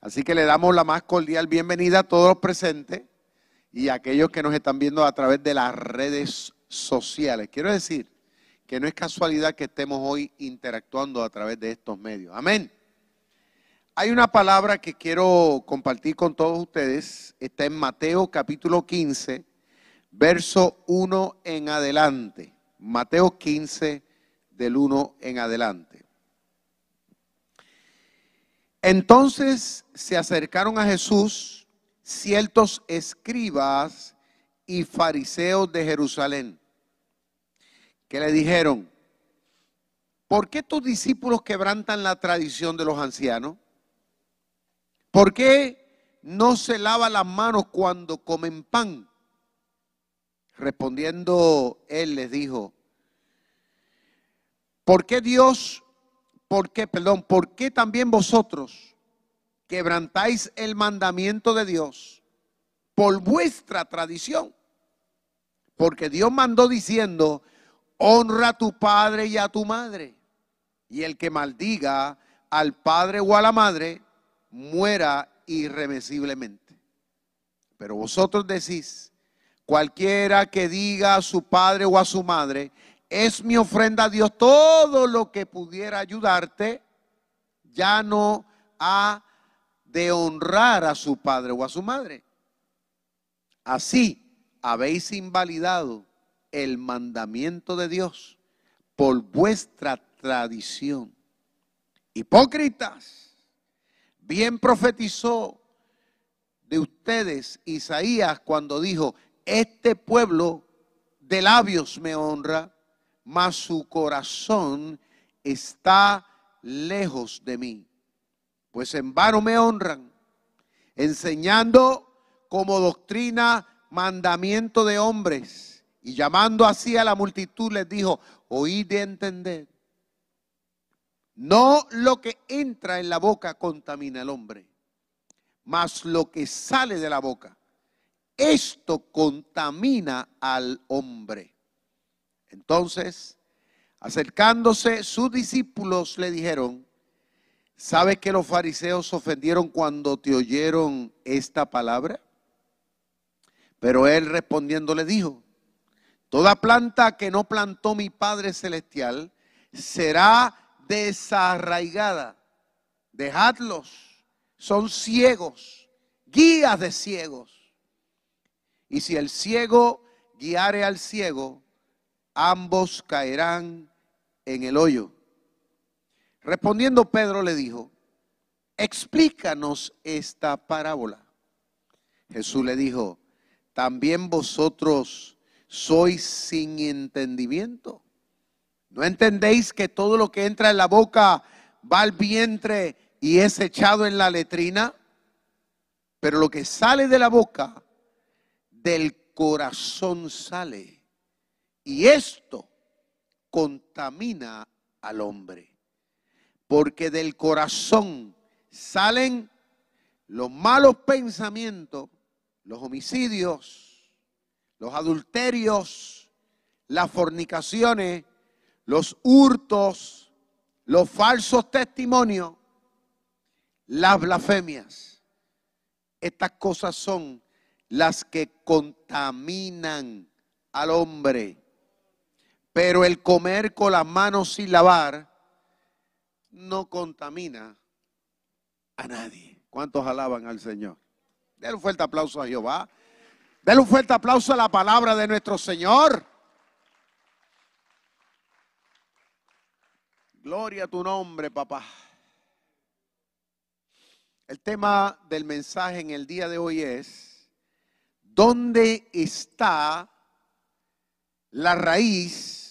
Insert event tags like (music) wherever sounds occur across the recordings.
Así que le damos la más cordial bienvenida a todos los presentes y a aquellos que nos están viendo a través de las redes sociales. Quiero decir que no es casualidad que estemos hoy interactuando a través de estos medios. Amén. Hay una palabra que quiero compartir con todos ustedes. Está en Mateo capítulo 15, verso 1 en adelante. Mateo 15, del 1 en adelante. Entonces se acercaron a Jesús ciertos escribas y fariseos de Jerusalén, que le dijeron, ¿por qué tus discípulos quebrantan la tradición de los ancianos? ¿Por qué no se lava las manos cuando comen pan? Respondiendo él les dijo, ¿por qué Dios ¿Por qué, perdón, por qué también vosotros quebrantáis el mandamiento de Dios por vuestra tradición? Porque Dios mandó diciendo, honra a tu padre y a tu madre. Y el que maldiga al padre o a la madre, muera irremisiblemente. Pero vosotros decís, cualquiera que diga a su padre o a su madre, es mi ofrenda a Dios. Todo lo que pudiera ayudarte, ya no ha de honrar a su padre o a su madre. Así habéis invalidado el mandamiento de Dios por vuestra tradición. Hipócritas, bien profetizó de ustedes Isaías cuando dijo, este pueblo de labios me honra, mas su corazón está lejos de mí. Pues en vano me honran, enseñando como doctrina mandamiento de hombres y llamando así a la multitud les dijo, oíd de entender. No lo que entra en la boca contamina al hombre, mas lo que sale de la boca, esto contamina al hombre. Entonces, acercándose sus discípulos le dijeron, ¿sabes que los fariseos ofendieron cuando te oyeron esta palabra? Pero él respondiendo le dijo, toda planta que no plantó mi Padre Celestial será desarraigada. Dejadlos, son ciegos, guías de ciegos. Y si el ciego guiare al ciego, ambos caerán en el hoyo. Respondiendo Pedro le dijo, explícanos esta parábola. Jesús le dijo, también vosotros sois sin entendimiento. ¿No entendéis que todo lo que entra en la boca va al vientre y es echado en la letrina? Pero lo que sale de la boca, del corazón sale y esto contamina al hombre. Porque del corazón salen los malos pensamientos, los homicidios, los adulterios, las fornicaciones, los hurtos, los falsos testimonios, las blasfemias. Estas cosas son las que contaminan al hombre. Pero el comer con las manos sin lavar no contamina a nadie. ¿Cuántos alaban al Señor? Denle un fuerte aplauso a Jehová. Denle un fuerte aplauso a la palabra de nuestro Señor. Gloria a tu nombre, papá. El tema del mensaje en el día de hoy es, ¿dónde está la raíz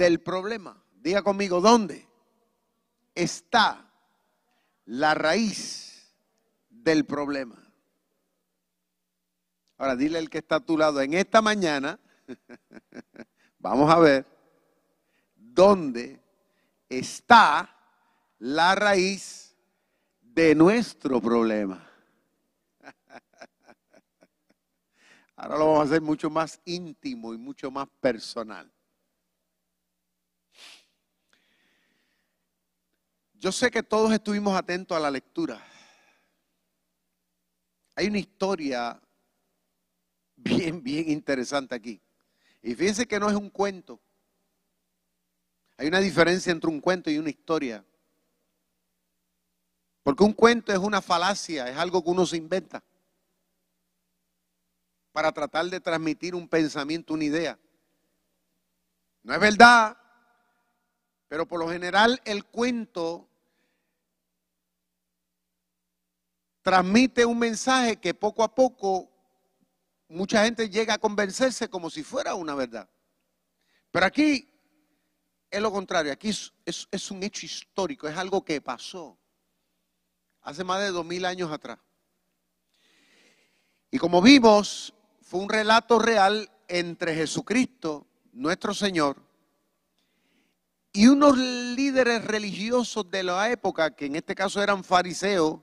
del problema. Diga conmigo, ¿dónde está la raíz del problema? Ahora dile al que está a tu lado, en esta mañana, (laughs) vamos a ver dónde está la raíz de nuestro problema. (laughs) Ahora lo vamos a hacer mucho más íntimo y mucho más personal. Yo sé que todos estuvimos atentos a la lectura Hay una historia bien, bien interesante aquí. Y fíjense que no es un cuento. Hay una diferencia entre un cuento y una historia. Porque un cuento es una falacia, es algo que uno se inventa para tratar de transmitir un pensamiento, una idea. No es verdad, pero por lo general el cuento transmite un mensaje que poco a poco mucha gente llega a convencerse como si fuera una verdad. Pero aquí es lo contrario, aquí es, un hecho histórico, es algo que pasó hace más de dos mil años atrás. Y como vimos, fue un relato real entre Jesucristo, nuestro Señor, y unos líderes religiosos de la época, que en este caso eran fariseos,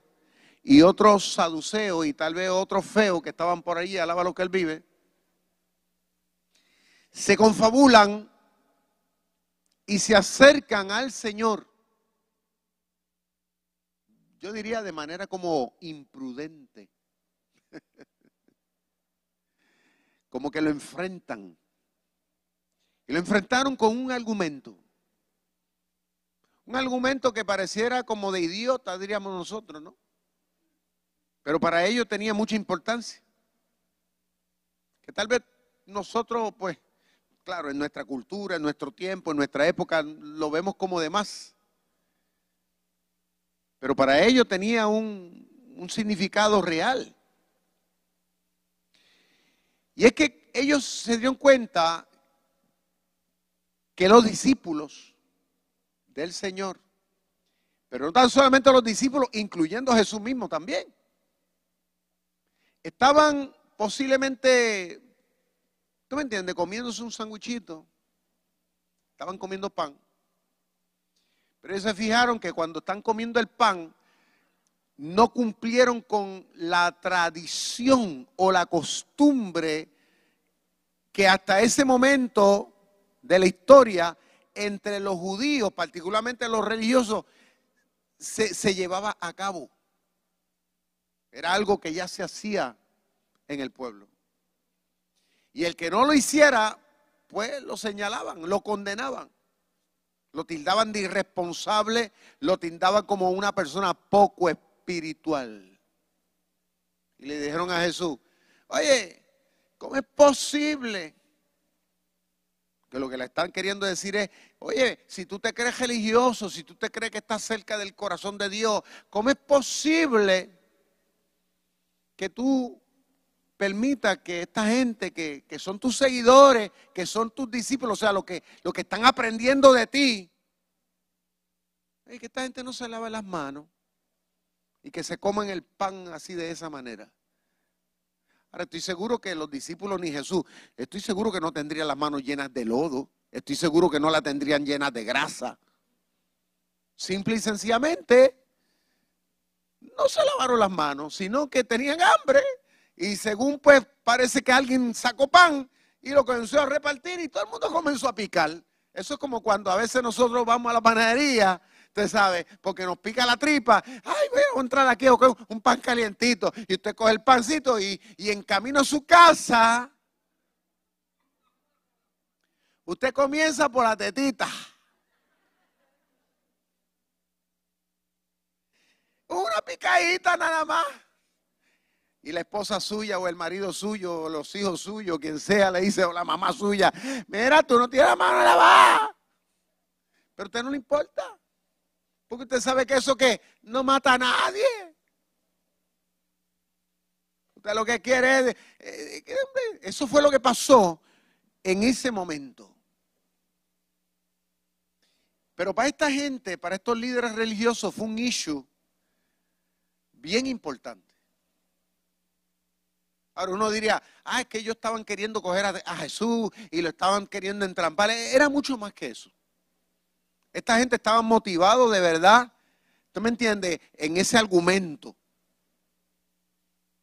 y otros saduceos, y tal vez otros feos que estaban por ahí, alaba lo que él vive, se confabulan y se acercan al Señor, yo diría de manera como imprudente, (laughs) como que lo enfrentan. Y lo enfrentaron con un argumento. Un argumento que pareciera como de idiota, diríamos nosotros, ¿no? Pero para ellos tenía mucha importancia. Que tal vez nosotros, pues, claro, en nuestra cultura, en nuestro tiempo, en nuestra época, lo vemos como de más. Pero para ellos tenía un, un significado real. Y es que ellos se dieron cuenta que los discípulos del Señor, pero no tan solamente los discípulos, incluyendo a Jesús mismo también, estaban posiblemente, ¿tú me entiendes? Comiéndose un sándwichito, estaban comiendo pan. Pero ellos se fijaron que cuando están comiendo el pan, no cumplieron con la tradición o la costumbre que hasta ese momento de la historia entre los judíos, particularmente los religiosos, se, llevaba a cabo. Era algo que ya se hacía en el pueblo. Y el que no lo hiciera, pues lo señalaban, lo condenaban. Lo tildaban de irresponsable, lo tildaban como una persona poco espiritual. Y le dijeron a Jesús, oye, ¿cómo es posible que lo que le están queriendo decir es, oye, si tú te crees religioso, si tú te crees que estás cerca del corazón de Dios, ¿cómo es posible que tú permitas que esta gente que, son tus seguidores, que son tus discípulos, o sea, lo que, lo que están aprendiendo de ti, que esta gente no se lave las manos y que se coman el pan así de esa manera? Ahora estoy seguro que los discípulos ni Jesús, estoy seguro que no tendrían las manos llenas de lodo, estoy seguro que no las tendrían llenas de grasa. Simple y sencillamente, no se lavaron las manos, sino que tenían hambre y según pues parece que alguien sacó pan y lo comenzó a repartir y todo el mundo comenzó a picar. Eso es como cuando a veces nosotros vamos a la panadería usted sabe, porque nos pica la tripa. Ay, voy a entrar aquí, un pan calientito. Y usted coge el pancito y, y en camino a su casa, usted comienza por la tetita. Una picadita nada más. Y la esposa suya o el marido suyo o los hijos suyos, quien sea, le dice, o la mamá suya, mira, tú no tienes la mano lavada. Pero a usted no le importa. Porque usted sabe que eso que no mata a nadie. Usted lo que quiere es... Eh, eso fue lo que pasó en ese momento. Pero para esta gente, para estos líderes religiosos, fue un issue bien importante. Ahora uno diría, ah, es que ellos estaban queriendo coger a, Jesús y lo estaban queriendo entrampar. Era mucho más que eso. Esta gente estaba motivado de verdad, ¿usted me entiende? En ese argumento.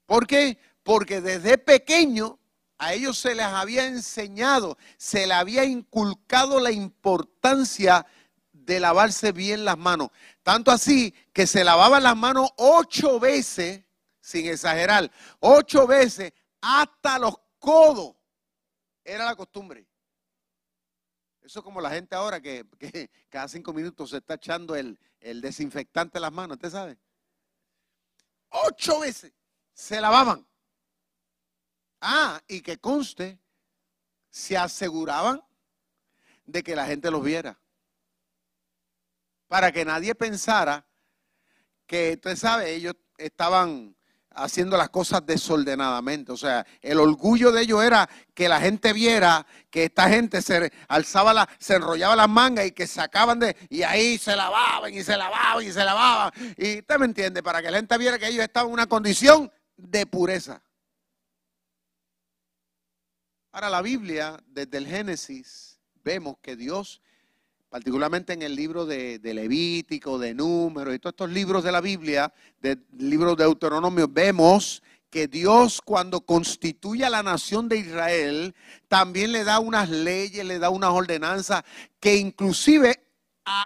¿Por qué? Porque desde pequeño a ellos se les había enseñado, se les había inculcado la importancia de lavarse bien las manos. Tanto así que se lavaban las manos ocho veces sin exagerar, ocho veces hasta los codos. Era la costumbre. Eso es como la gente ahora que, cada cinco minutos se está echando el, el desinfectante en las manos, ¿usted sabe? Ocho veces se lavaban. Ah, y que conste, se aseguraban de que la gente los viera. Para que nadie pensara que, usted sabe, ellos estaban haciendo las cosas desordenadamente. O sea, el orgullo de ellos era que la gente viera que esta gente se alzaba, la, se enrollaba las mangas y que sacaban de, y ahí se lavaban y se lavaban y se lavaban. Y usted me entiende, para que la gente viera que ellos estaban en una condición de pureza. Ahora la Biblia, desde el Génesis, vemos que Dios particularmente en el libro de, Levítico, de Números y todos estos libros de la Biblia, del libro de Deuteronomio, vemos que Dios cuando constituye a la nación de Israel, también le da unas leyes, le da unas ordenanzas que inclusive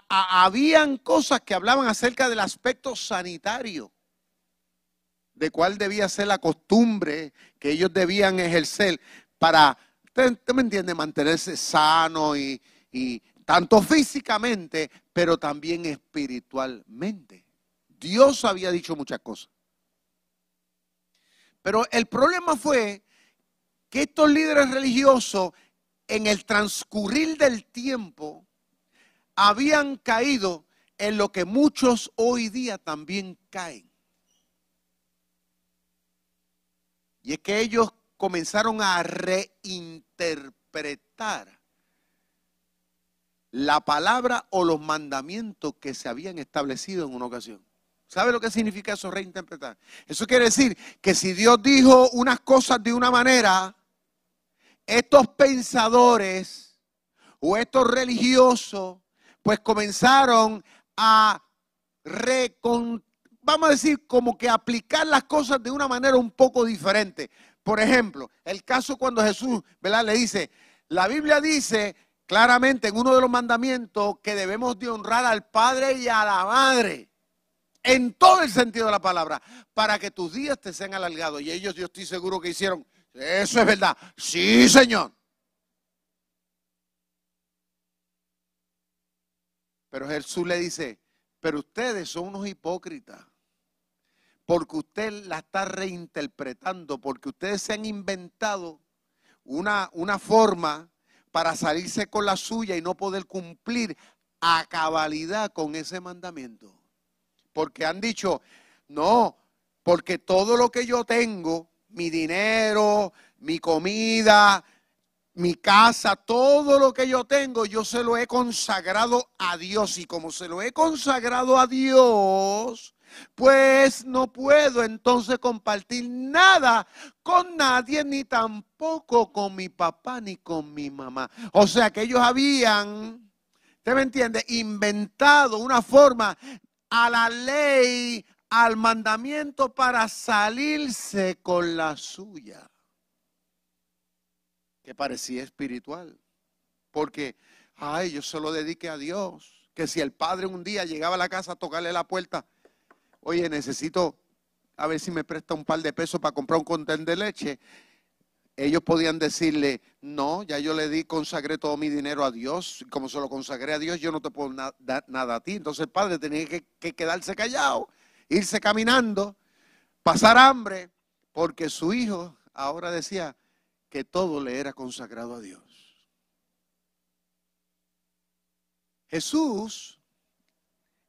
habían cosas que hablaban acerca del aspecto sanitario, de cuál debía ser la costumbre que ellos debían ejercer para, usted, me entiende, mantenerse sano y tanto físicamente, pero también espiritualmente. Dios había dicho muchas cosas. Pero el problema fue que estos líderes religiosos, en el transcurrir del tiempo, habían caído en lo que muchos hoy día también caen. Y es que ellos comenzaron a reinterpretar la palabra o los mandamientos que se habían establecido en una ocasión. ¿Sabe lo que significa eso, reinterpretar? Eso quiere decir que si Dios dijo unas cosas de una manera, estos pensadores o estos religiosos, pues comenzaron a recon, vamos a decir, como que aplicar las cosas de una manera un poco diferente. Por ejemplo, el caso cuando Jesús, ¿verdad? Le dice, la Biblia dice claramente en uno de los mandamientos que debemos de honrar al Padre y a la Madre. En todo el sentido de la palabra. Para que tus días te sean alargados. Y ellos yo estoy seguro que hicieron. Eso es verdad. Sí, Señor. Pero Jesús le dice, pero ustedes son unos hipócritas. Porque usted la está reinterpretando. Porque ustedes se han inventado una, una forma para salirse con la suya y no poder cumplir a cabalidad con ese mandamiento. Porque han dicho, no, porque todo lo que yo tengo, mi dinero, mi comida, mi casa, todo lo que yo tengo, yo se lo he consagrado a Dios. Y como se lo he consagrado a Dios, pues no puedo entonces compartir nada con nadie, ni tampoco con mi papá ni con mi mamá. O sea que ellos habían, ¿usted me entiende? Inventado una forma a la ley, al mandamiento para salirse con la suya. Que parecía espiritual. Porque, ay, yo se lo dediqué a Dios. Que si el padre un día llegaba a la casa a tocarle la puerta, oye, necesito a ver si me presta un par de pesos para comprar un contén de leche. Ellos podían decirle, no, ya yo le di, consagré todo mi dinero a Dios. Como se lo consagré a Dios, yo no te puedo dar nada a ti. Entonces el padre tenía que, que quedarse callado, irse caminando, pasar hambre, porque su hijo ahora decía que todo le era consagrado a Dios. Jesús,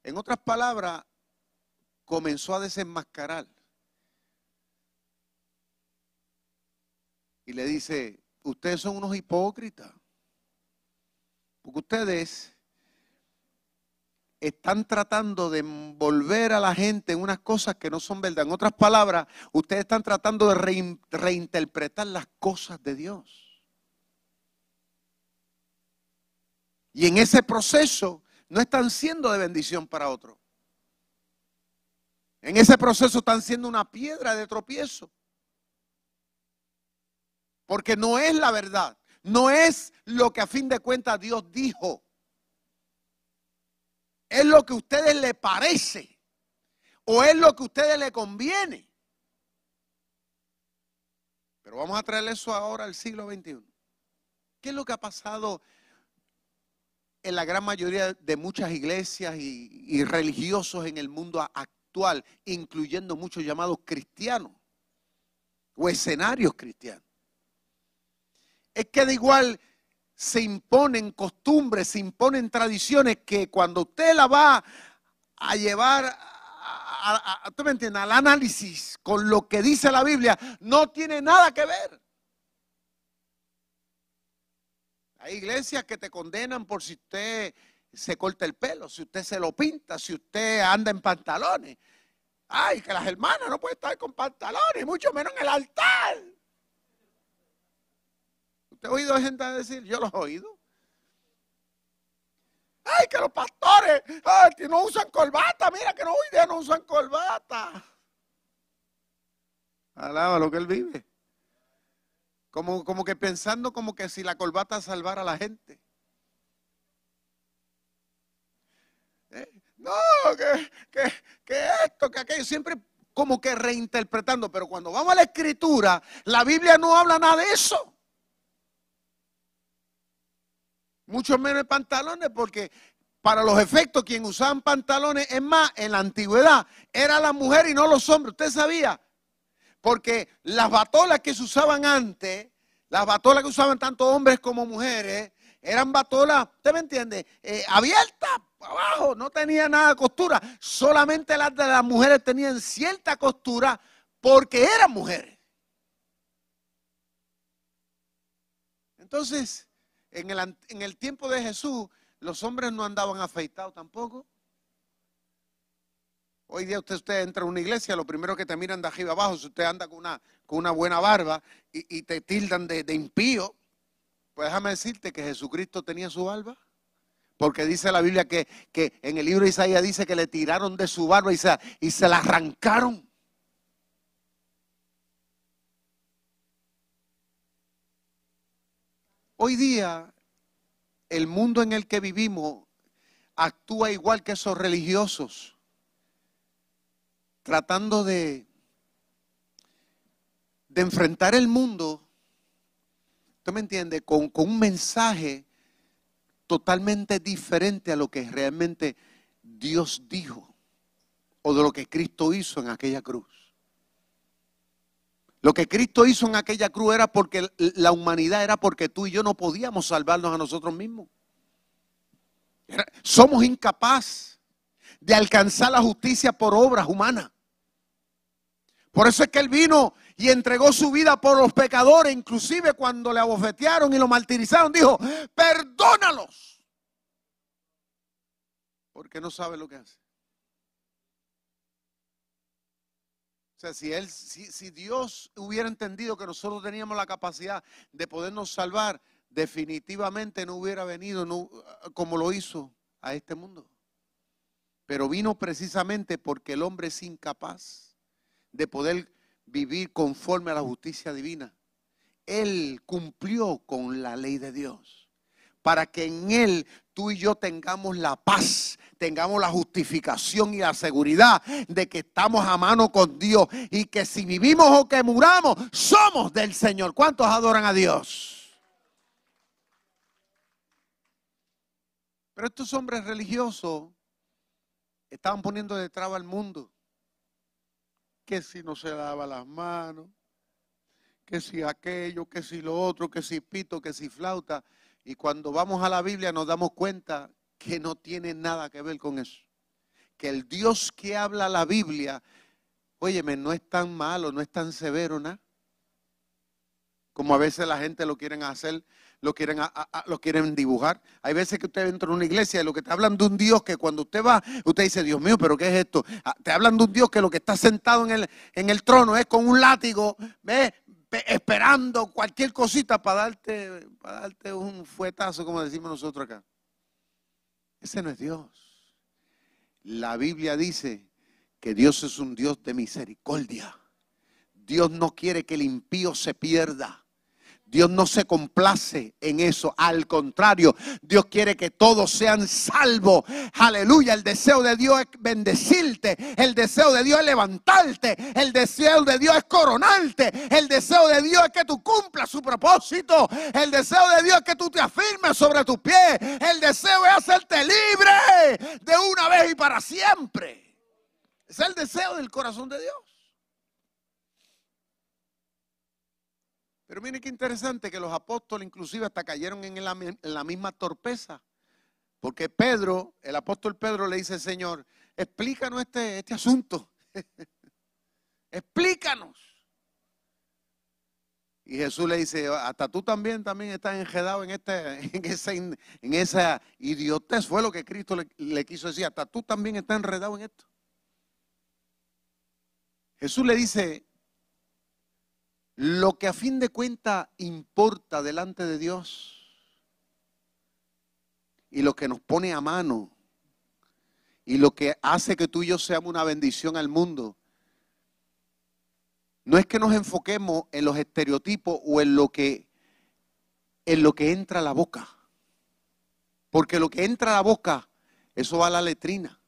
en otras palabras, comenzó a desenmascarar. Y le dice, ustedes son unos hipócritas. Porque ustedes están tratando de envolver a la gente en unas cosas que no son verdad. En otras palabras, ustedes están tratando de reinterpretar las cosas de Dios. Y en ese proceso no están siendo de bendición para otros. En ese proceso están siendo una piedra de tropiezo. Porque no es la verdad. No es lo que a fin de cuentas Dios dijo. Es lo que a ustedes les parece. O es lo que a ustedes les conviene. Pero vamos a traer eso ahora al siglo XXI. ¿Qué es lo que ha pasado en la gran mayoría de muchas iglesias y, religiosos en el mundo actual, incluyendo muchos llamados cristianos o escenarios cristianos? Es que de igual se imponen costumbres, se imponen tradiciones que cuando usted la va a llevar a, ¿tú me entiendes? al análisis con lo que dice la Biblia, no tiene nada que ver. Hay iglesias que te condenan por si usted se corta el pelo, si usted se lo pinta, si usted anda en pantalones. Ay, que las hermanas no pueden estar con pantalones, mucho menos en el altar. ¿Usted ha oído gente decir? Yo lo he oído. Ay, que los pastores que no usan corbata. Mira que no, hoy día no usan corbata. Alaba lo que él vive. Como, como que pensando como que si la corbata salvara a la gente. No, que, que, que esto, que aquello, siempre como que reinterpretando, pero cuando vamos a la escritura, la Biblia no habla nada de eso. Mucho menos pantalones, porque para los efectos, quien usaban pantalones, es más, en la antigüedad, era la mujer y no los hombres. ¿Usted sabía? Porque las batolas que se usaban antes, las batolas que usaban tanto hombres como mujeres, eran batolas, ¿usted me entiende? Eh, abiertas abajo, no tenía nada de costura. Solamente las de las mujeres tenían cierta costura porque eran mujeres. Entonces, en el, en el tiempo de Jesús, los hombres no andaban afeitados tampoco. Hoy día usted, usted entra a una iglesia, lo primero que te miran de arriba abajo, si usted anda con una, con una buena barba y, te tildan de, impío, pues déjame decirte que Jesucristo tenía su barba. Porque dice la Biblia que, que, en el libro de Isaías dice que le tiraron de su barba y se, y se la arrancaron. Hoy día, el mundo en el que vivimos actúa igual que esos religiosos tratando de, de enfrentar el mundo, ¿usted me entiende? Con, con un mensaje totalmente diferente a lo que realmente Dios dijo o de lo que Cristo hizo en aquella cruz. Lo que Cristo hizo en aquella cruz era porque la humanidad era porque tú y yo no podíamos salvarnos a nosotros mismos. somos incapaces de alcanzar la justicia por obras humanas. Por eso es que Él vino y entregó su vida por los pecadores, inclusive cuando le abofetearon y lo martirizaron, dijo, perdónalos. Porque no sabe lo que hace. O sea, si, Dios hubiera entendido que nosotros teníamos la capacidad de podernos salvar, definitivamente no hubiera venido como lo hizo a este mundo. Pero vino precisamente porque el hombre es incapaz de poder vivir conforme a la justicia divina. Él cumplió con la ley de Dios para que en Él tú y yo tengamos la paz, tengamos la justificación y la seguridad de que estamos a mano con Dios y que si vivimos o que muramos, somos del Señor. ¿Cuántos adoran a Dios? Pero estos hombres religiosos estaban poniendo de traba al mundo que si no se lava las manos, que si aquello, que si lo otro, que si pito, que si flauta. Y cuando vamos a la Biblia nos damos cuenta que no tiene nada que ver con eso. Que el Dios que habla la Biblia, óyeme, no es tan malo, no es tan severo, ¿no? Como a veces la gente lo quieren hacer lo quieren, lo quieren dibujar. Hay veces que usted entra en una iglesia y lo que te hablan de un Dios que cuando usted va, usted dice, Dios mío, pero ¿qué es esto? Ah, te hablan de un Dios que lo que está sentado en el, en el trono es con un látigo, ¿ve? esperando cualquier cosita para darte, para darte un fuetazo, como decimos nosotros acá. Ese no es Dios. La Biblia dice que Dios es un Dios de misericordia. Dios no quiere que el impío se pierda. Dios no se complace en eso. Al contrario, Dios quiere que todos sean salvos. Aleluya. El deseo de Dios es bendecirte. El deseo de Dios es levantarte. El deseo de Dios es coronarte. El deseo de Dios es que tú cumplas su propósito. El deseo de Dios es que tú te afirmes sobre tus pies. El deseo es hacerte libre de una vez y para siempre. Es el deseo del corazón de Dios. Pero miren qué interesante que los apóstoles inclusive hasta cayeron en la, misma torpeza. Porque Pedro, el apóstol Pedro le dice, Señor, explícanos este, este asunto. (laughs) explícanos. Y Jesús le dice, hasta tú también, también estás enredado en, este, (laughs) en, esa, en esa idiotez. Fue lo que Cristo le quiso decir, hasta tú también estás enredado en esto. Jesús le dice, lo que a fin de cuentas importa delante de Dios y lo que nos pone a mano y lo que hace que tú y yo seamos una bendición al mundo, no es que nos enfoquemos en los estereotipos o en lo que en lo que entra a la boca. Porque lo que entra a la boca, eso va a la letrina.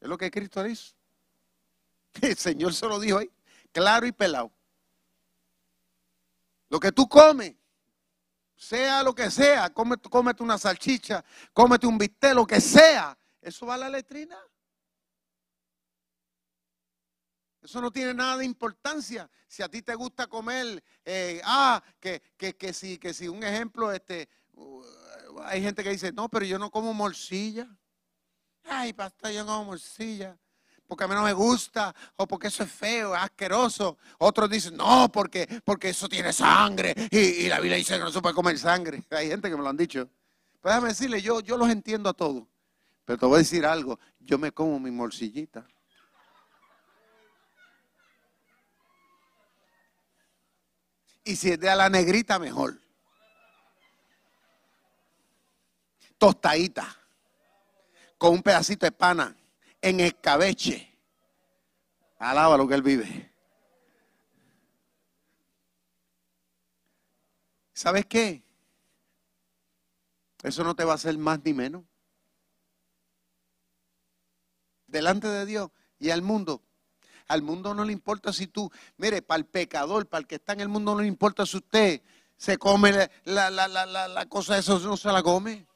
Es lo que Cristo dice. (laughs) El Señor se lo dijo ahí, claro y pelado. Lo que tú comes, sea lo que sea, cómete, una salchicha, cómete un bistec, lo que sea, eso va a la letrina. Eso no tiene nada de importancia. Si a ti te gusta comer, eh, ah, que, que, que, si, que si un ejemplo, este, uh, hay gente que dice, no, pero yo no como morcilla. Ay, pastor, yo no como morcilla porque a mí no me gusta, o porque eso es feo, es asqueroso. Otros dicen, no, porque, porque eso tiene sangre, y, la Biblia dice que no se puede comer sangre. (laughs) Hay gente que me lo han dicho. Pues déjame decirle, yo, yo los entiendo a todos. Pero te voy a decir algo, yo me como mi morcillita. Y si es de a la negrita, mejor. Tostadita. Con un pedacito de pana en escabeche. Alaba lo que él vive. ¿Sabes qué? Eso no te va a hacer más ni menos. Delante de Dios y al mundo. Al mundo no le importa si tú, mire, para el pecador, para el que está en el mundo no le importa si usted se come la, la, la, la cosa, eso no se la come.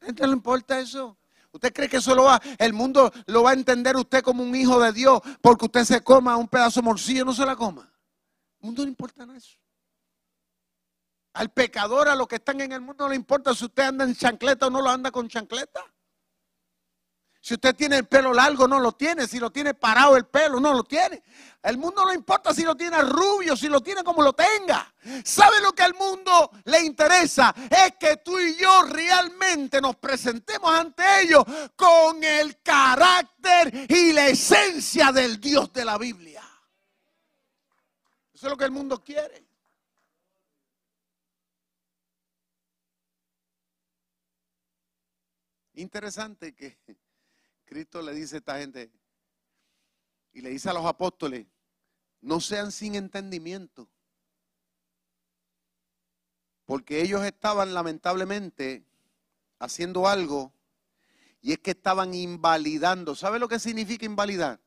¿A no le importa eso? ¿Usted cree que eso lo va, el mundo lo va a entender usted como un hijo de Dios porque usted se coma un pedazo de morcillo no se la coma? El mundo no importa nada eso. Al pecador, a los que están en el mundo, no le importa si usted anda en chancleta o no lo anda con chancleta. Si usted tiene el pelo largo, no lo tiene. Si lo tiene parado el pelo, no lo tiene. El mundo no importa si lo tiene rubio, si lo tiene como lo tenga. ¿Sabe lo que al mundo le interesa? Es que tú y yo realmente nos presentemos ante ellos con el carácter y la esencia del Dios de la Biblia. Eso es lo que el mundo quiere. Interesante que Cristo le dice a esta gente y le dice a los apóstoles, no sean sin entendimiento. Porque ellos estaban lamentablemente haciendo algo y es que estaban invalidando. ¿Sabe lo que significa invalidar?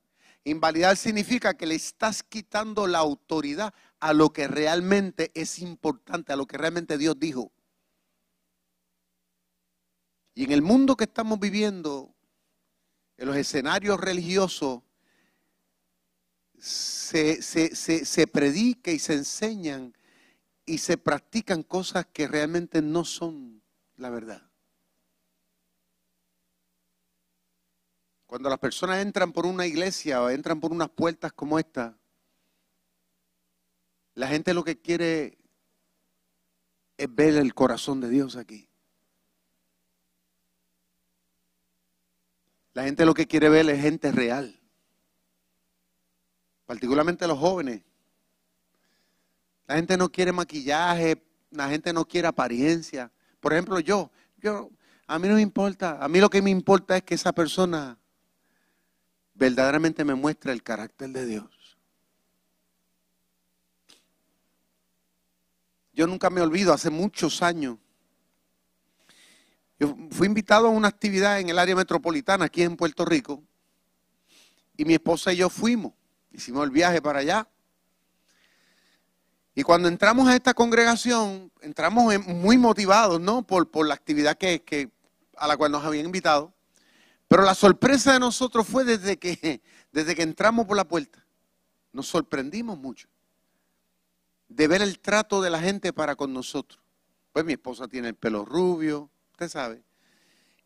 Invalidar significa que le estás quitando la autoridad a lo que realmente es importante, a lo que realmente Dios dijo. Y en el mundo que estamos viviendo, en los escenarios religiosos se, se, predica y se enseñan y se practican cosas que realmente no son la verdad. Cuando las personas entran por una iglesia o entran por unas puertas como esta, la gente lo que quiere es ver el corazón de Dios aquí. La gente lo que quiere ver es gente real. Particularmente los jóvenes. La gente no quiere maquillaje, la gente no quiere apariencia. Por ejemplo, yo, yo, a mí no me importa, a mí lo que me importa es que esa persona verdaderamente me muestre el carácter de Dios. Yo nunca me olvido, hace muchos años, yo fui invitado a una actividad en el área metropolitana aquí en Puerto Rico y mi esposa y yo fuimos, hicimos el viaje para allá. Y cuando entramos a esta congregación, entramos muy motivados, ¿no? Por, por la actividad que, que, a la cual nos habían invitado. Pero la sorpresa de nosotros fue desde que, (laughs) desde que entramos por la puerta. Nos sorprendimos mucho de ver el trato de la gente para con nosotros. Pues mi esposa tiene el pelo rubio, sabe,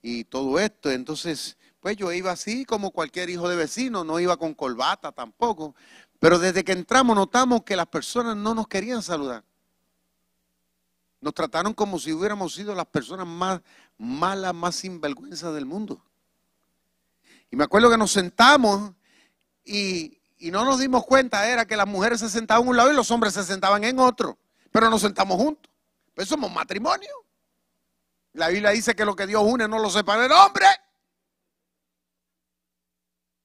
y todo esto. Entonces, pues yo iba así como cualquier hijo de vecino, no iba con corbata tampoco. Pero desde que entramos notamos que las personas no nos querían saludar. Nos trataron como si hubiéramos sido las personas más malas, más sinvergüenza del mundo. Y me acuerdo que nos sentamos y, y no nos dimos cuenta, era que las mujeres se sentaban en un lado y los hombres se sentaban en otro. Pero nos sentamos juntos. Pues somos matrimonio. La Biblia dice que lo que Dios une no lo separa el hombre.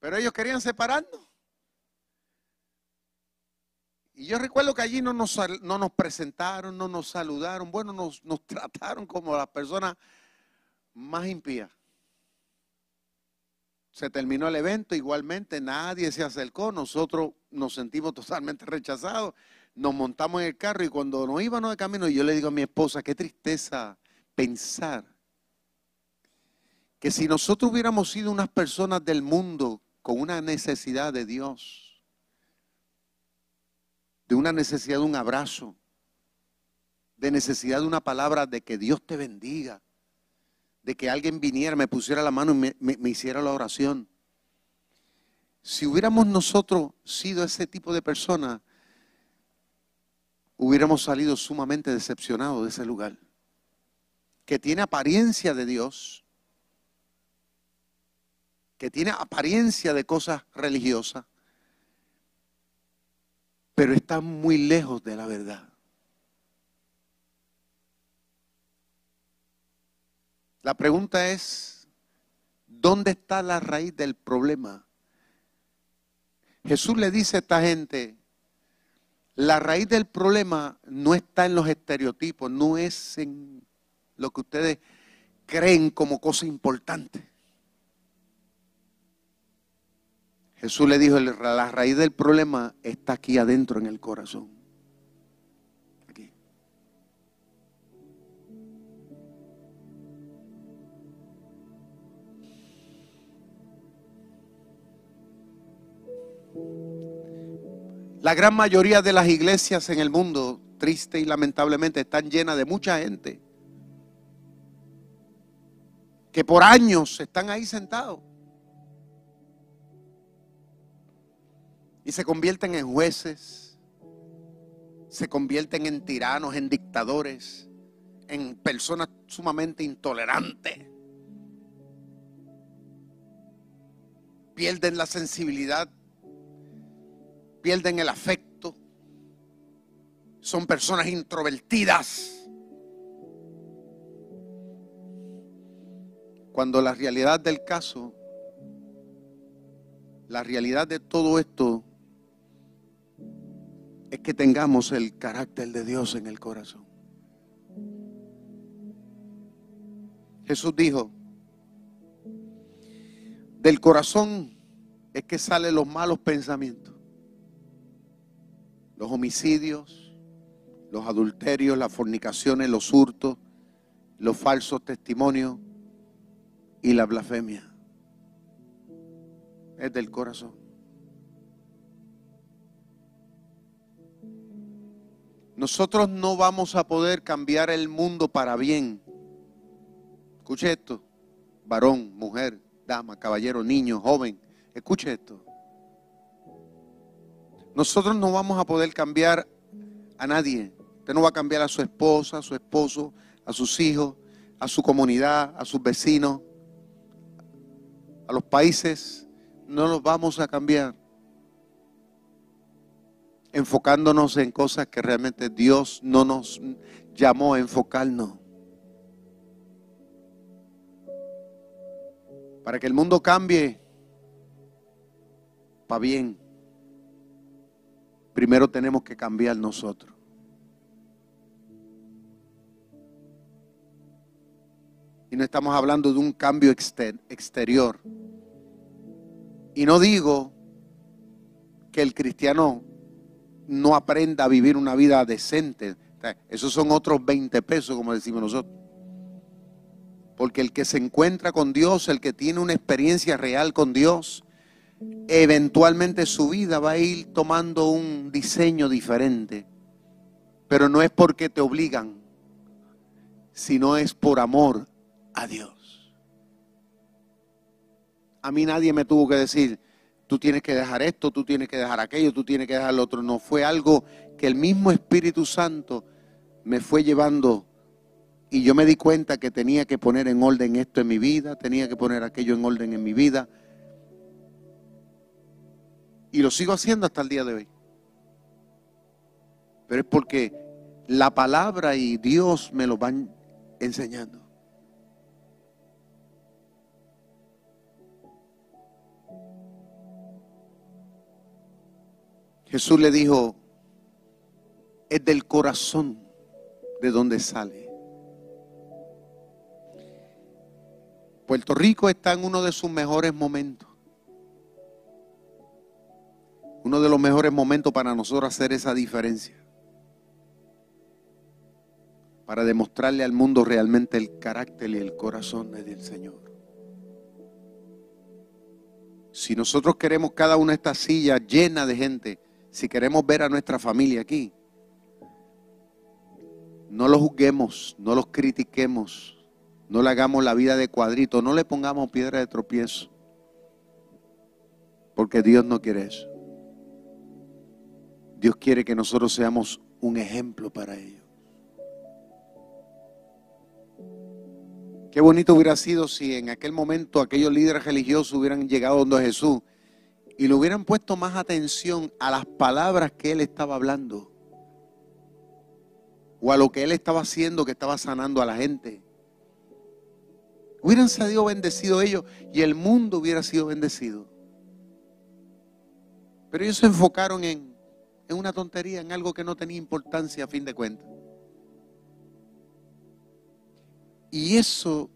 Pero ellos querían separarnos. Y yo recuerdo que allí no nos, no nos presentaron, no nos saludaron, bueno, nos, nos (laughs) trataron como las personas más impías. Se terminó el evento, igualmente nadie se acercó, nosotros nos sentimos totalmente rechazados, nos montamos en el carro y cuando nos íbamos de camino, yo le digo a mi esposa, qué tristeza pensar que si nosotros hubiéramos sido unas personas del mundo con una necesidad de Dios, de una necesidad de un abrazo, de necesidad de una palabra de que Dios te bendiga, de que alguien viniera, me pusiera la mano y me, hiciera la oración. Si hubiéramos nosotros sido ese tipo de persona, hubiéramos salido sumamente decepcionados de ese lugar, que tiene apariencia de Dios, que tiene apariencia de cosas religiosas, pero está muy lejos de la verdad. La pregunta es, ¿dónde está la raíz del problema? Jesús le dice a esta gente, la raíz del problema no está en los estereotipos, no es en lo que ustedes creen como cosa importante. Jesús le dijo, la raíz del problema está aquí adentro en el corazón. La gran mayoría de las iglesias en el mundo, triste y lamentablemente, están llenas de mucha gente que por años están ahí sentados y se convierten en jueces, se convierten en tiranos, en dictadores, en personas sumamente intolerantes. Pierden la sensibilidad pierden el afecto, son personas introvertidas. Cuando la realidad del caso, la realidad de todo esto es que tengamos el carácter de Dios en el corazón. Jesús dijo, del corazón es que salen los malos pensamientos los homicidios, los adulterios, las fornicaciones, los hurtos, los falsos testimonios y la blasfemia. Es del corazón. Nosotros no vamos a poder cambiar el mundo para bien. Escuche esto, varón, mujer, dama, caballero, niño, joven. Escuche esto. Nosotros no vamos a poder cambiar a nadie. Usted no va a cambiar a su esposa, a su esposo, a sus hijos, a su comunidad, a sus vecinos, a los países, no los vamos a cambiar enfocándonos en cosas que realmente Dios no nos llamó a enfocarnos. Para que el mundo cambie para bien, primero tenemos que cambiar nosotros. Y no estamos hablando de un cambio exterior. Y no digo que el cristiano no aprenda a vivir una vida decente. Esos son otros 20 pesos, como decimos nosotros. Porque el que se encuentra con Dios, el que tiene una experiencia real con Dios, eventualmente su vida va a ir tomando un diseño diferente. Pero no es porque te obligan, sino es por amor a Dios. A mí nadie me tuvo que decir, tú tienes que dejar esto, tú tienes que dejar aquello, tú tienes que dejar lo otro. No, fue algo que el mismo Espíritu Santo me fue llevando y yo me di cuenta que tenía que poner en orden esto en mi vida, tenía que poner aquello en orden en mi vida. Y lo sigo haciendo hasta el día de hoy. Pero es porque la palabra y Dios me lo van enseñando. Jesús le dijo, es del corazón de donde sale. Puerto Rico está en uno de sus mejores momentos. Uno de los mejores momentos para nosotros hacer esa diferencia. Para demostrarle al mundo realmente el carácter y el corazón del Señor. Si nosotros queremos cada una de estas sillas llena de gente, si queremos ver a nuestra familia aquí, no los juzguemos, no los critiquemos, no le hagamos la vida de cuadrito, no le pongamos piedra de tropiezo, porque Dios no quiere eso. Dios quiere que nosotros seamos un ejemplo para ellos. Qué bonito hubiera sido si en aquel momento aquellos líderes religiosos hubieran llegado donde Jesús y le hubieran puesto más atención a las palabras que él estaba hablando o a lo que él estaba haciendo que estaba sanando a la gente. Hubieran sido bendecidos ellos y el mundo hubiera sido bendecido. Pero ellos se enfocaron en, en una tontería, en algo que no tenía importancia a fin de cuentas. Y eso,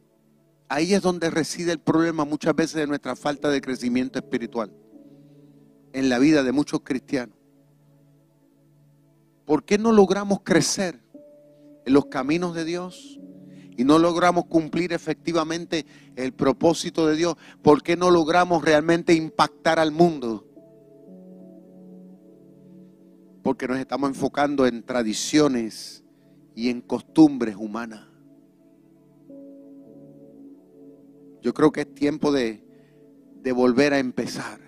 ahí es donde reside el problema muchas veces de nuestra falta de crecimiento espiritual en la vida de muchos cristianos. ¿Por qué no logramos crecer en los caminos de Dios y no logramos cumplir efectivamente el propósito de Dios? ¿Por qué no logramos realmente impactar al mundo? Porque nos estamos enfocando en tradiciones y en costumbres humanas. Yo creo que es tiempo de, de volver a empezar.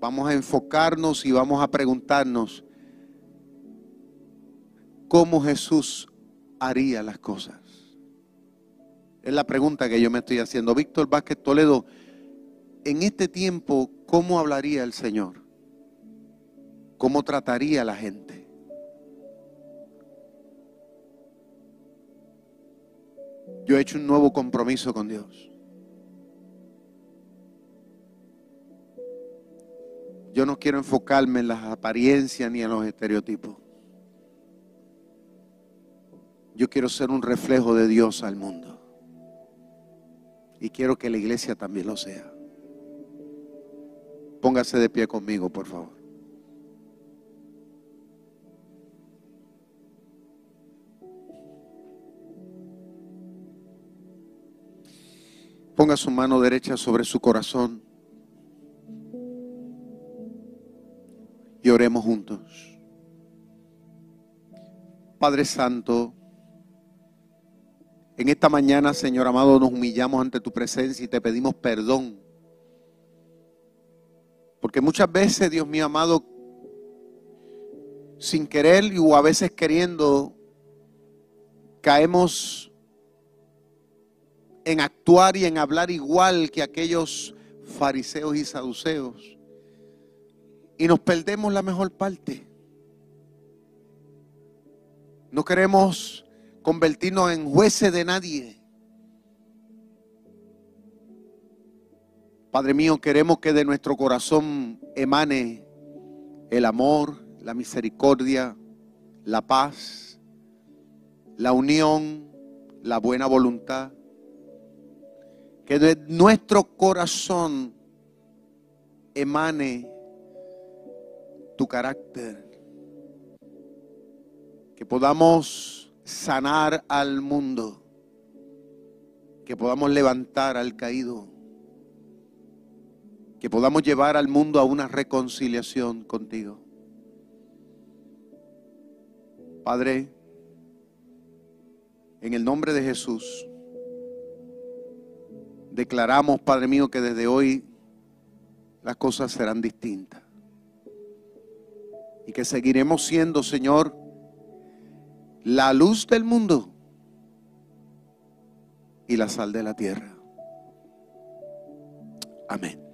Vamos a enfocarnos y vamos a preguntarnos cómo Jesús haría las cosas. Es la pregunta que yo me estoy haciendo. Víctor Vázquez Toledo, en este tiempo, ¿cómo hablaría el Señor? ¿Cómo trataría a la gente? Yo he hecho un nuevo compromiso con Dios. Yo no quiero enfocarme en las apariencias ni en los estereotipos. Yo quiero ser un reflejo de Dios al mundo. Y quiero que la iglesia también lo sea. Póngase de pie conmigo, por favor. Ponga su mano derecha sobre su corazón. Y oremos juntos. Padre Santo, en esta mañana, Señor amado, nos humillamos ante tu presencia y te pedimos perdón. Porque muchas veces, Dios mío amado, sin querer o a veces queriendo, caemos en actuar y en hablar igual que aquellos fariseos y saduceos y nos perdemos la mejor parte. No queremos convertirnos en jueces de nadie. Padre mío, queremos que de nuestro corazón emane el amor, la misericordia, la paz, la unión, la buena voluntad, que de nuestro corazón emane tu carácter, que podamos sanar al mundo, que podamos levantar al caído, que podamos llevar al mundo a una reconciliación contigo. Padre, en el nombre de Jesús, declaramos, Padre mío, que desde hoy las cosas serán distintas. Y que seguiremos siendo, Señor, la luz del mundo y la sal de la tierra. Amén.